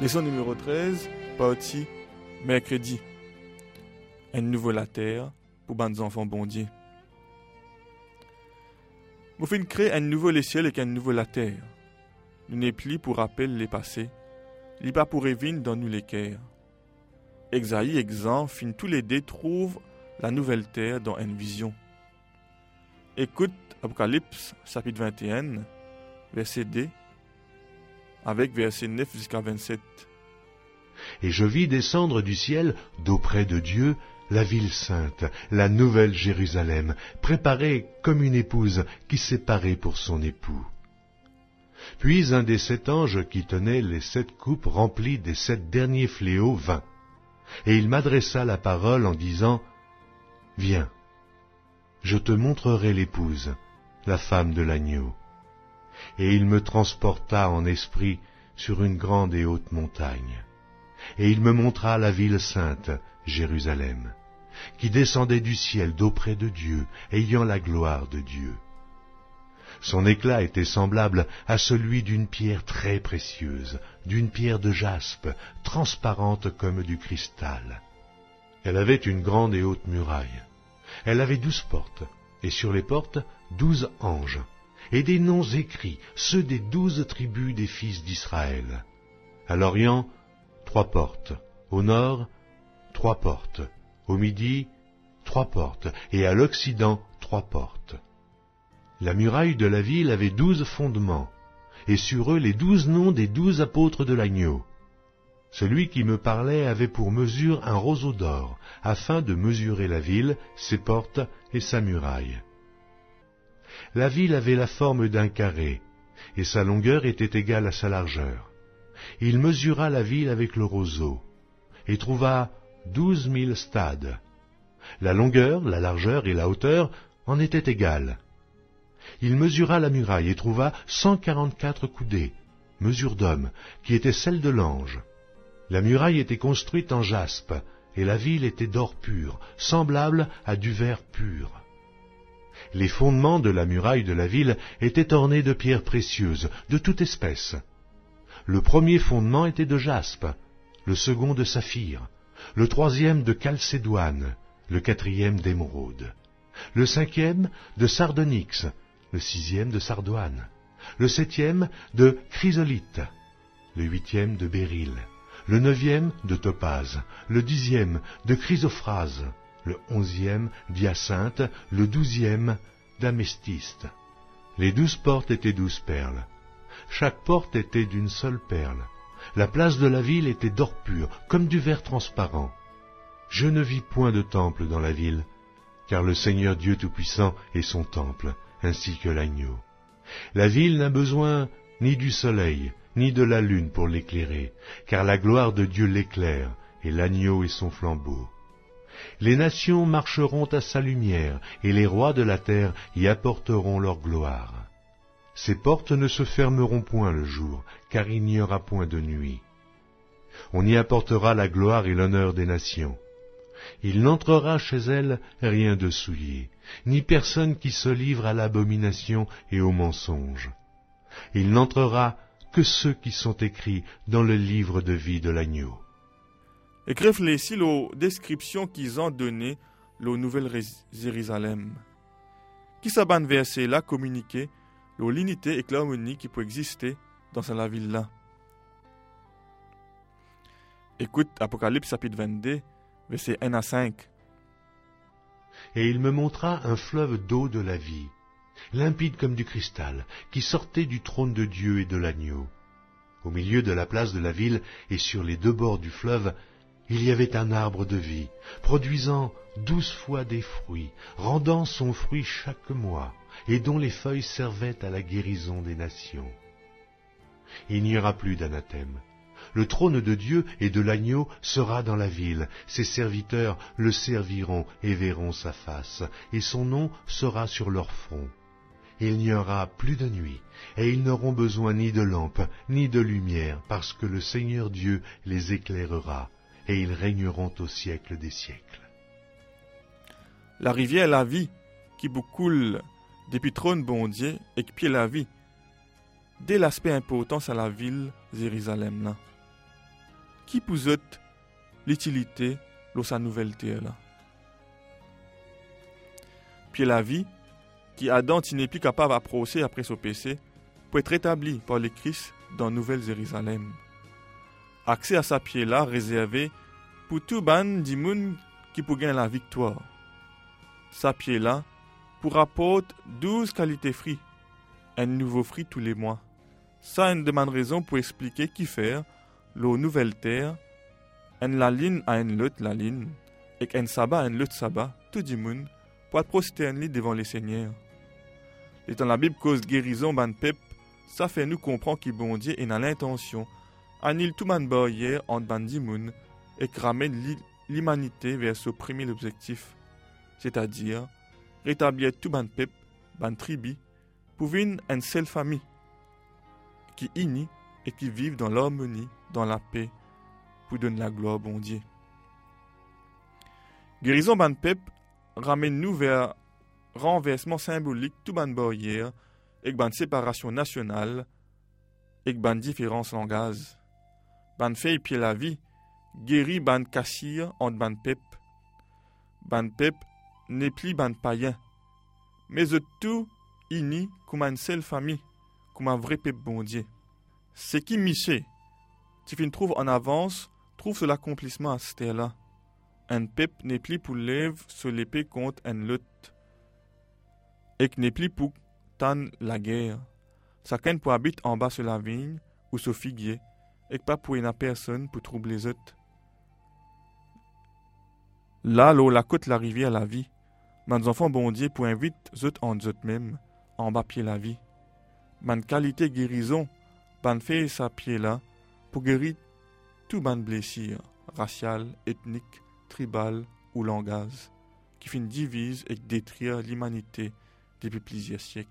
Leçon numéro 13, partie mercredi. Un nouveau la terre pour bandes enfants bondiers. Vous faites créer un nouveau les cieux et un nouveau la terre. Nous n'est plus pour rappel les passés, li pas pour évine dans nous cœurs. Exaïe, exemple, fin tous les deux trouvent la nouvelle terre dans une vision. Écoute Apocalypse chapitre 21, verset 2 avec verset 9 jusqu'à 27. Et je vis descendre du ciel, d'auprès de Dieu, la ville sainte, la nouvelle Jérusalem, préparée comme une épouse qui s'est parée pour son époux. Puis un des sept anges qui tenait les sept coupes remplies des sept derniers fléaux vint, et il m'adressa la parole en disant, Viens, je te montrerai l'épouse, la femme de l'agneau et il me transporta en esprit sur une grande et haute montagne. Et il me montra la ville sainte, Jérusalem, qui descendait du ciel d'auprès de Dieu, ayant la gloire de Dieu. Son éclat était semblable à celui d'une pierre très précieuse, d'une pierre de jaspe, transparente comme du cristal. Elle avait une grande et haute muraille. Elle avait douze portes, et sur les portes douze anges et des noms écrits, ceux des douze tribus des fils d'Israël. À l'Orient, trois portes. Au nord, trois portes. Au midi, trois portes. Et à l'Occident, trois portes. La muraille de la ville avait douze fondements, et sur eux les douze noms des douze apôtres de l'agneau. Celui qui me parlait avait pour mesure un roseau d'or, afin de mesurer la ville, ses portes et sa muraille. La ville avait la forme d'un carré, et sa longueur était égale à sa largeur. Il mesura la ville avec le roseau, et trouva douze mille stades. La longueur, la largeur et la hauteur en étaient égales. Il mesura la muraille et trouva cent quarante-quatre coudées, mesure d'homme, qui était celle de l'ange. La muraille était construite en jaspe, et la ville était d'or pur, semblable à du verre pur. Les fondements de la muraille de la ville étaient ornés de pierres précieuses, de toute espèce. Le premier fondement était de jaspe, le second de saphir, le troisième de chalcédoine, le quatrième d'émeraude, le cinquième de sardonyx, le sixième de sardoine, le septième de chrysolite, le huitième de béryl, le neuvième de topaze, le dixième de chrysophrase, le onzième d'hyacinthe, le douzième d'amestiste. Les douze portes étaient douze perles. Chaque porte était d'une seule perle. La place de la ville était d'or pur, comme du verre transparent. Je ne vis point de temple dans la ville, car le Seigneur Dieu Tout-Puissant est son temple, ainsi que l'agneau. La ville n'a besoin ni du soleil, ni de la lune pour l'éclairer, car la gloire de Dieu l'éclaire, et l'agneau est son flambeau. Les nations marcheront à sa lumière, et les rois de la terre y apporteront leur gloire. Ses portes ne se fermeront point le jour, car il n'y aura point de nuit. On y apportera la gloire et l'honneur des nations. Il n'entrera chez elles rien de souillé, ni personne qui se livre à l'abomination et au mensonge. Il n'entrera que ceux qui sont écrits dans le livre de vie de l'agneau. Écrivent ici la description qu'ils ont donnée la nouvelle Jérusalem. Qui s'aban verset là communiquer l'unité et l'harmonie qui peut exister dans la ville là. Écoute Apocalypse chapitre 22, verset 1 à 5. Et il me montra un fleuve d'eau de la vie, limpide comme du cristal, qui sortait du trône de Dieu et de l'agneau. Au milieu de la place de la ville et sur les deux bords du fleuve, il y avait un arbre de vie, produisant douze fois des fruits, rendant son fruit chaque mois, et dont les feuilles servaient à la guérison des nations. Il n'y aura plus d'anathème. Le trône de Dieu et de l'agneau sera dans la ville, ses serviteurs le serviront et verront sa face, et son nom sera sur leur front. Il n'y aura plus de nuit, et ils n'auront besoin ni de lampe, ni de lumière, parce que le Seigneur Dieu les éclairera et ils régneront au siècle des siècles. La rivière la vie qui vous coule depuis trône bondier et qui la vie, dès l'aspect important à la ville Jérusalem là. qui pousote l'utilité de sa nouvelle terre là? Puis la vie, qui Adam n'est plus capable d'approcher après son péché, peut être établi par le Christ dans Nouvelle Jérusalem. Accès à sa pied là réservé pour tout ban monde qui peut gagner la victoire. Sa pied là pour apporter 12 qualités fruits, un nouveau fruit tous les mois. Ça une demande raison pour expliquer qui faire l'eau nouvelle terre, en la ligne à une lutte la ligne, et qu'un sabbat à une lutte sabbat, tout le monde, pour être prosterné devant les seigneurs. Et dans la Bible cause guérison ban pep, ça fait nous comprendre qu'il bon Dieu est dans l'intention, annule tout man barrière entre ban dimoun, et que ramène l'humanité vers ce premier objectif, c'est-à-dire rétablir tout ban pep, ban tribu, pour une seule famille, qui unie et qui vivent dans l'harmonie, dans la paix, pour donner la gloire au bon Dieu. Guérison ban pep ramène-nous vers renversement symbolique tout ban barrière et ban séparation nationale et ban différence langage. Ban fait pied la vie, guéri ban cassir entre ban pep. Ban pep n'est plus ban païen, mais tout uni comme une seule famille, comme un vrai pep bon Dieu. Ce qui Miché, tu fin trouve en avance, trouve sur l'accomplissement à ce là Un pep n'est plus pour lève sur l'épée contre un lutte. Et n'est plus pour tan la guerre. Chacun pour habiter en bas sur la vigne ou sur figuier, et pas pour une personne pour troubler les autres. Là, l'eau la côte la rivière la vie. Mes enfants bon Dieu pour invite zut en zut même, en bas pied la vie. Man qualité guérison, ban fait sa pied là, pour guérir tout ban blessure, racial, ethnique, tribal ou langage, qui finit divise et détruire l'humanité depuis plusieurs siècles.